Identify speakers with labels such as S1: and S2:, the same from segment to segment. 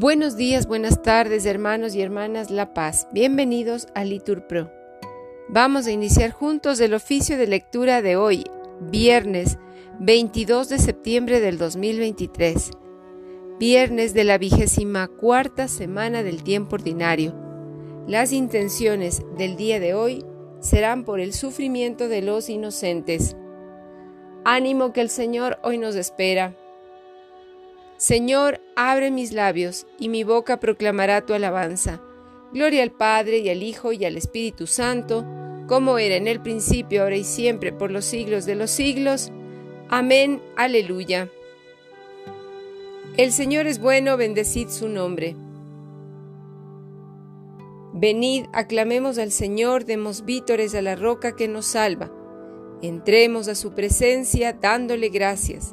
S1: Buenos días, buenas tardes, hermanos y hermanas La Paz. Bienvenidos a Litur Pro. Vamos a iniciar juntos el oficio de lectura de hoy, viernes 22 de septiembre del 2023, viernes de la vigésima cuarta semana del tiempo ordinario. Las intenciones del día de hoy serán por el sufrimiento de los inocentes. Ánimo que el Señor hoy nos espera Señor, abre mis labios, y mi boca proclamará tu alabanza. Gloria al Padre, y al Hijo, y al Espíritu Santo, como era en el principio, ahora y siempre, por los siglos de los siglos. Amén, aleluya. El Señor es bueno, bendecid su nombre. Venid, aclamemos al Señor, demos vítores a la roca que nos salva. Entremos a su presencia dándole gracias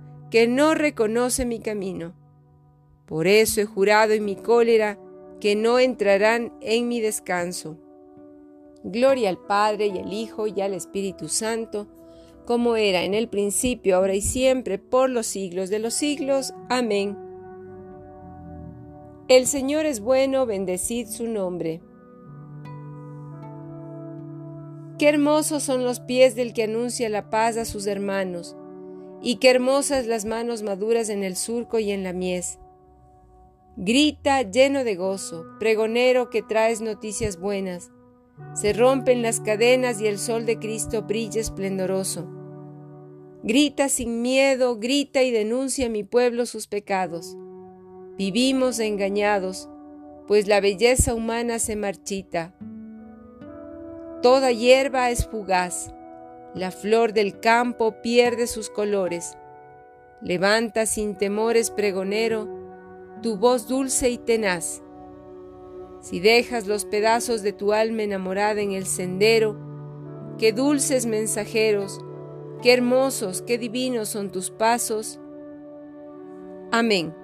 S1: que no reconoce mi camino. Por eso he jurado en mi cólera que no entrarán en mi descanso. Gloria al Padre y al Hijo y al Espíritu Santo, como era en el principio, ahora y siempre, por los siglos de los siglos. Amén. El Señor es bueno, bendecid su nombre. Qué hermosos son los pies del que anuncia la paz a sus hermanos y qué hermosas las manos maduras en el surco y en la mies. Grita lleno de gozo, pregonero que traes noticias buenas. Se rompen las cadenas y el sol de Cristo brilla esplendoroso. Grita sin miedo, grita y denuncia a mi pueblo sus pecados. Vivimos engañados, pues la belleza humana se marchita. Toda hierba es fugaz la flor del campo pierde sus colores. Levanta sin temores, pregonero, tu voz dulce y tenaz. Si dejas los pedazos de tu alma enamorada en el sendero, qué dulces mensajeros, qué hermosos, qué divinos son tus pasos. Amén.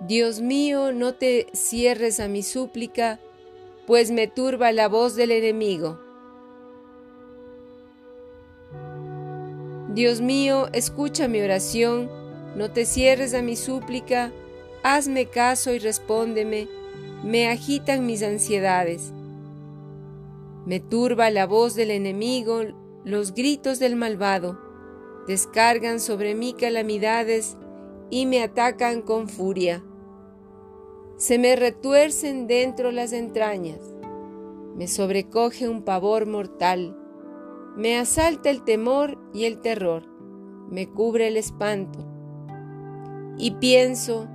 S1: Dios mío, no te cierres a mi súplica, pues me turba la voz del enemigo. Dios mío, escucha mi oración, no te cierres a mi súplica, hazme caso y respóndeme, me agitan mis ansiedades. Me turba la voz del enemigo, los gritos del malvado, descargan sobre mí calamidades y me atacan con furia. Se me retuercen dentro las entrañas, me sobrecoge un pavor mortal me asalta el temor y el terror, me cubre el espanto. Y pienso,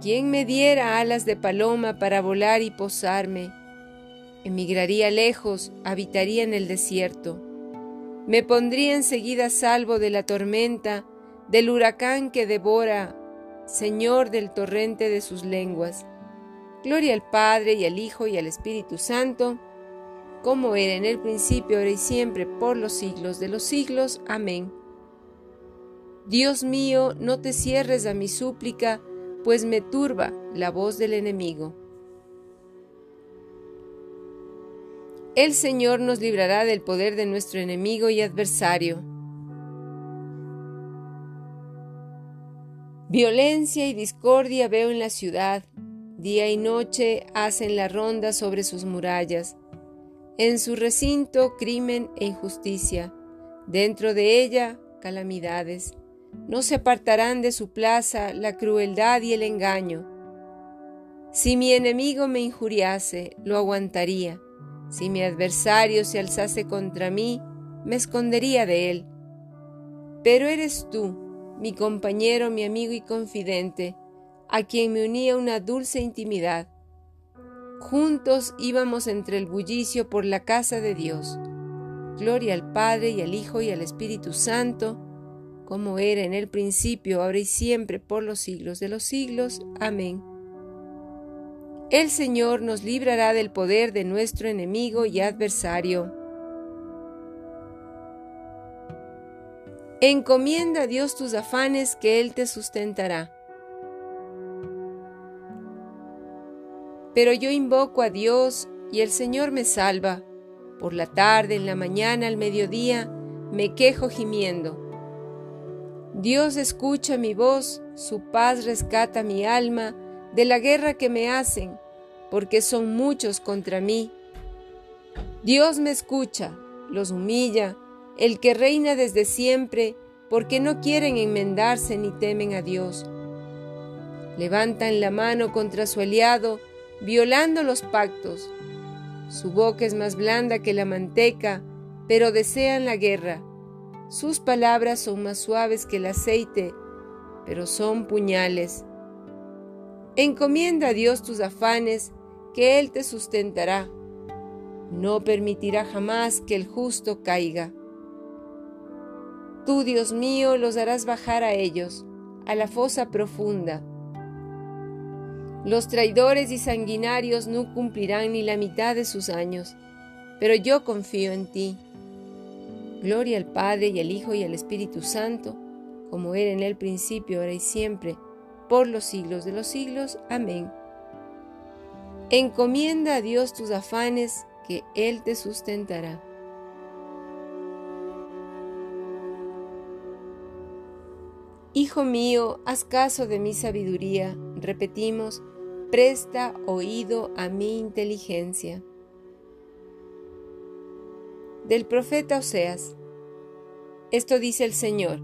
S1: ¿quién me diera alas de paloma para volar y posarme? Emigraría lejos, habitaría en el desierto. Me pondría enseguida salvo de la tormenta, del huracán que devora, Señor del torrente de sus lenguas. Gloria al Padre y al Hijo y al Espíritu Santo, como era en el principio, ahora y siempre, por los siglos de los siglos. Amén. Dios mío, no te cierres a mi súplica, pues me turba la voz del enemigo. El Señor nos librará del poder de nuestro enemigo y adversario. Violencia y discordia veo en la ciudad, día y noche hacen la ronda sobre sus murallas. En su recinto, crimen e injusticia. Dentro de ella, calamidades. No se apartarán de su plaza la crueldad y el engaño. Si mi enemigo me injuriase, lo aguantaría. Si mi adversario se alzase contra mí, me escondería de él. Pero eres tú, mi compañero, mi amigo y confidente, a quien me unía una dulce intimidad. Juntos íbamos entre el bullicio por la casa de Dios. Gloria al Padre y al Hijo y al Espíritu Santo, como era en el principio, ahora y siempre, por los siglos de los siglos. Amén. El Señor nos librará del poder de nuestro enemigo y adversario. Encomienda a Dios tus afanes que Él te sustentará. Pero yo invoco a Dios y el Señor me salva. Por la tarde, en la mañana, al mediodía, me quejo gimiendo. Dios escucha mi voz, su paz rescata mi alma de la guerra que me hacen, porque son muchos contra mí. Dios me escucha, los humilla, el que reina desde siempre, porque no quieren enmendarse ni temen a Dios. Levantan la mano contra su aliado, violando los pactos. Su boca es más blanda que la manteca, pero desean la guerra. Sus palabras son más suaves que el aceite, pero son puñales. Encomienda a Dios tus afanes, que Él te sustentará. No permitirá jamás que el justo caiga. Tú, Dios mío, los harás bajar a ellos, a la fosa profunda. Los traidores y sanguinarios no cumplirán ni la mitad de sus años, pero yo confío en ti. Gloria al Padre y al Hijo y al Espíritu Santo, como era en el principio, ahora y siempre, por los siglos de los siglos. Amén. Encomienda a Dios tus afanes, que Él te sustentará. Hijo mío, haz caso de mi sabiduría, repetimos, presta oído a mi inteligencia. Del profeta Oseas. Esto dice el Señor.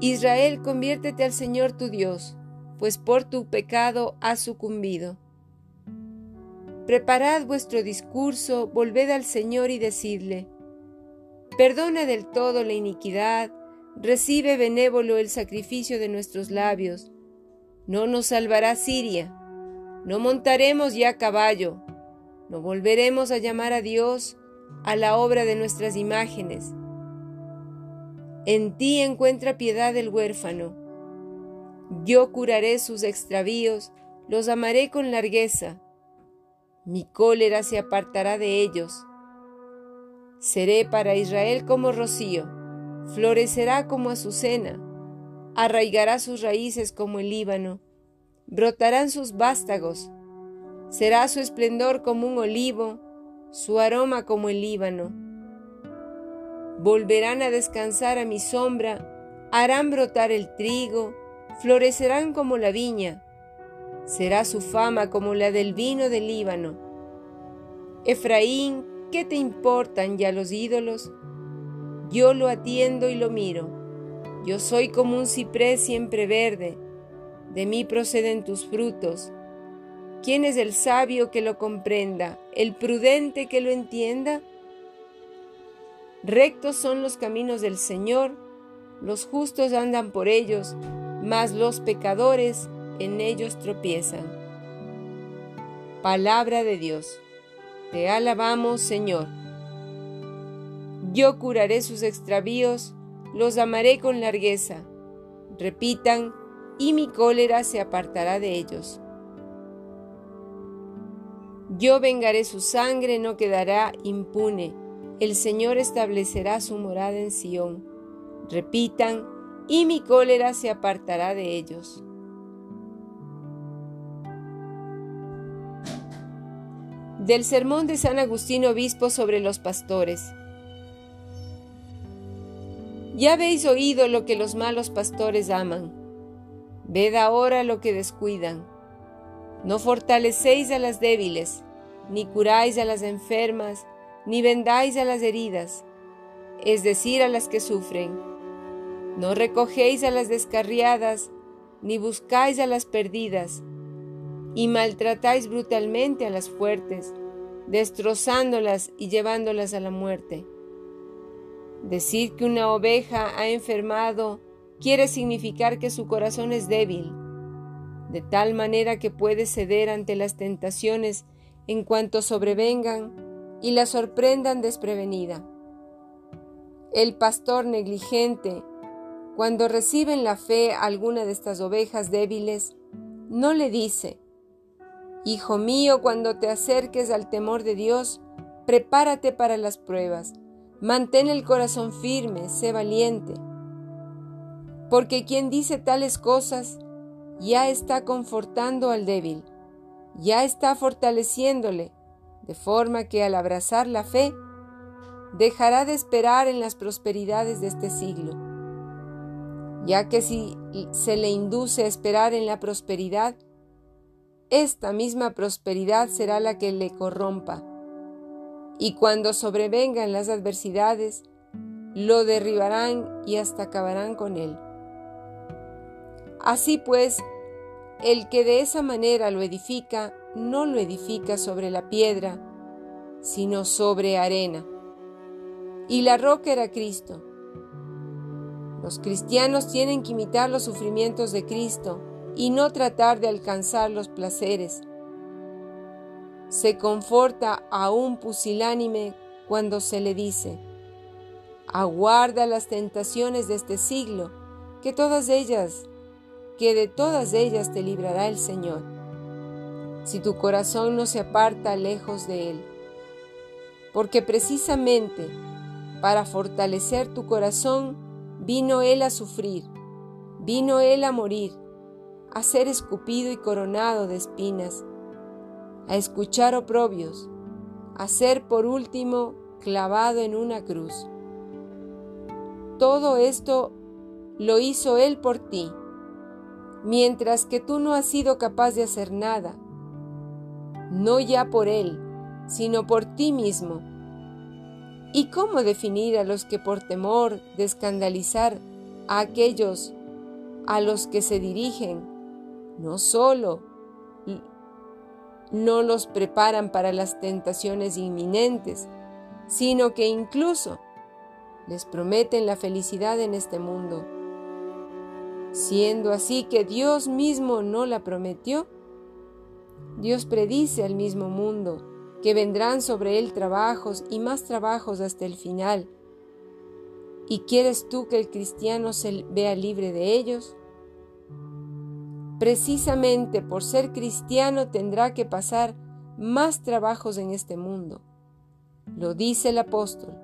S1: Israel, conviértete al Señor tu Dios, pues por tu pecado has sucumbido. Preparad vuestro discurso, volved al Señor y decidle, perdona del todo la iniquidad, recibe benévolo el sacrificio de nuestros labios. No nos salvará Siria, no montaremos ya caballo, no volveremos a llamar a Dios a la obra de nuestras imágenes. En ti encuentra piedad el huérfano. Yo curaré sus extravíos, los amaré con largueza. Mi cólera se apartará de ellos. Seré para Israel como rocío florecerá como azucena, arraigará sus raíces como el Líbano, brotarán sus vástagos, será su esplendor como un olivo, su aroma como el Líbano. Volverán a descansar a mi sombra, harán brotar el trigo, florecerán como la viña, será su fama como la del vino del Líbano. Efraín, ¿qué te importan ya los ídolos? Yo lo atiendo y lo miro. Yo soy como un ciprés siempre verde. De mí proceden tus frutos. ¿Quién es el sabio que lo comprenda? ¿El prudente que lo entienda? Rectos son los caminos del Señor, los justos andan por ellos, mas los pecadores en ellos tropiezan. Palabra de Dios. Te alabamos, Señor. Yo curaré sus extravíos, los amaré con largueza. Repitan, y mi cólera se apartará de ellos. Yo vengaré su sangre, no quedará impune. El Señor establecerá su morada en Sión. Repitan, y mi cólera se apartará de ellos. Del sermón de San Agustín Obispo sobre los pastores. Ya habéis oído lo que los malos pastores aman. Ved ahora lo que descuidan. No fortalecéis a las débiles, ni curáis a las enfermas, ni vendáis a las heridas, es decir, a las que sufren. No recogéis a las descarriadas, ni buscáis a las perdidas. y maltratáis brutalmente a las fuertes, destrozándolas y llevándolas a la muerte. Decir que una oveja ha enfermado quiere significar que su corazón es débil, de tal manera que puede ceder ante las tentaciones en cuanto sobrevengan y la sorprendan desprevenida. El pastor negligente, cuando recibe en la fe alguna de estas ovejas débiles, no le dice, Hijo mío, cuando te acerques al temor de Dios, prepárate para las pruebas, mantén el corazón firme, sé valiente. Porque quien dice tales cosas ya está confortando al débil, ya está fortaleciéndole, de forma que al abrazar la fe, dejará de esperar en las prosperidades de este siglo, ya que si se le induce a esperar en la prosperidad, esta misma prosperidad será la que le corrompa. Y cuando sobrevengan las adversidades, lo derribarán y hasta acabarán con él. Así pues, el que de esa manera lo edifica, no lo edifica sobre la piedra, sino sobre arena. Y la roca era Cristo. Los cristianos tienen que imitar los sufrimientos de Cristo y no tratar de alcanzar los placeres. Se conforta a un pusilánime cuando se le dice, aguarda las tentaciones de este siglo, que todas ellas, que de todas ellas te librará el Señor, si tu corazón no se aparta lejos de Él. Porque precisamente para fortalecer tu corazón vino Él a sufrir, vino Él a morir, a ser escupido y coronado de espinas, a escuchar oprobios, a ser por último clavado en una cruz. Todo esto lo hizo Él por ti, mientras que tú no has sido capaz de hacer nada, no ya por Él, sino por ti mismo. ¿Y cómo definir a los que por temor de escandalizar a aquellos a los que se dirigen no solo no los preparan para las tentaciones inminentes, sino que incluso les prometen la felicidad en este mundo. Siendo así que Dios mismo no la prometió, Dios predice al mismo mundo que vendrán sobre él trabajos y más trabajos hasta el final. ¿Y quieres tú que el cristiano se vea libre de ellos? Precisamente por ser cristiano tendrá que pasar más trabajos en este mundo. Lo dice el apóstol.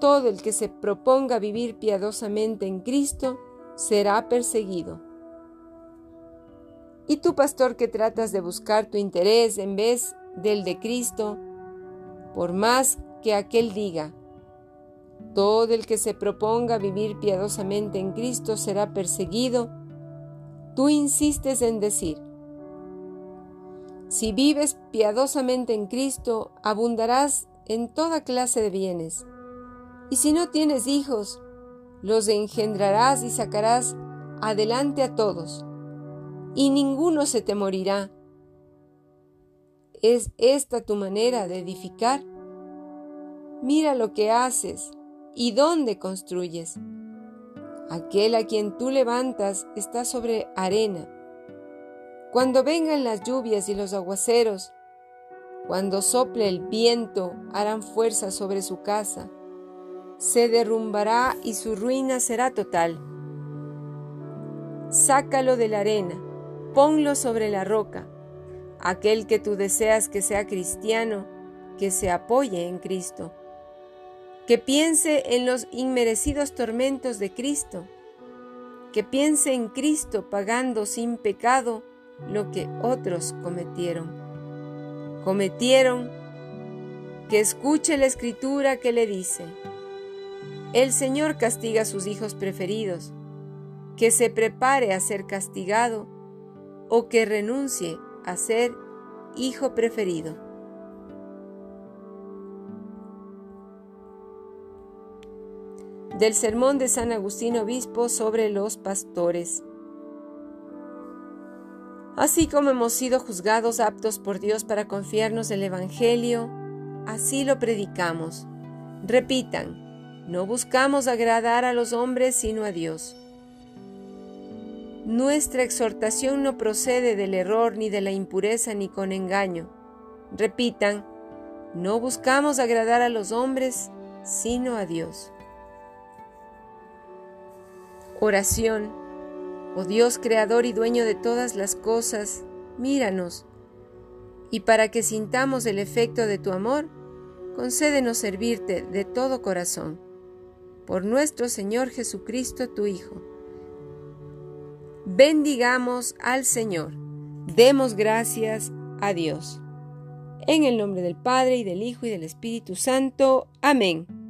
S1: Todo el que se proponga vivir piadosamente en Cristo será perseguido. Y tú, pastor, que tratas de buscar tu interés en vez del de Cristo, por más que aquel diga, todo el que se proponga vivir piadosamente en Cristo será perseguido, Tú insistes en decir, si vives piadosamente en Cristo, abundarás en toda clase de bienes. Y si no tienes hijos, los engendrarás y sacarás adelante a todos, y ninguno se te morirá. ¿Es esta tu manera de edificar? Mira lo que haces y dónde construyes. Aquel a quien tú levantas está sobre arena. Cuando vengan las lluvias y los aguaceros, cuando sople el viento, harán fuerza sobre su casa. Se derrumbará y su ruina será total. Sácalo de la arena, ponlo sobre la roca. Aquel que tú deseas que sea cristiano, que se apoye en Cristo que piense en los inmerecidos tormentos de Cristo, que piense en Cristo pagando sin pecado lo que otros cometieron. Cometieron que escuche la escritura que le dice, el Señor castiga a sus hijos preferidos, que se prepare a ser castigado o que renuncie a ser hijo preferido. del sermón de San Agustín Obispo sobre los pastores. Así como hemos sido juzgados aptos por Dios para confiarnos el Evangelio, así lo predicamos. Repitan, no buscamos agradar a los hombres sino a Dios. Nuestra exhortación no procede del error ni de la impureza ni con engaño. Repitan, no buscamos agradar a los hombres sino a Dios. Oración. Oh Dios creador y dueño de todas las cosas, míranos, y para que sintamos el efecto de tu amor, concédenos servirte de todo corazón. Por nuestro Señor Jesucristo, tu Hijo. Bendigamos al Señor. Demos gracias a Dios. En el nombre del Padre y del Hijo y del Espíritu Santo. Amén.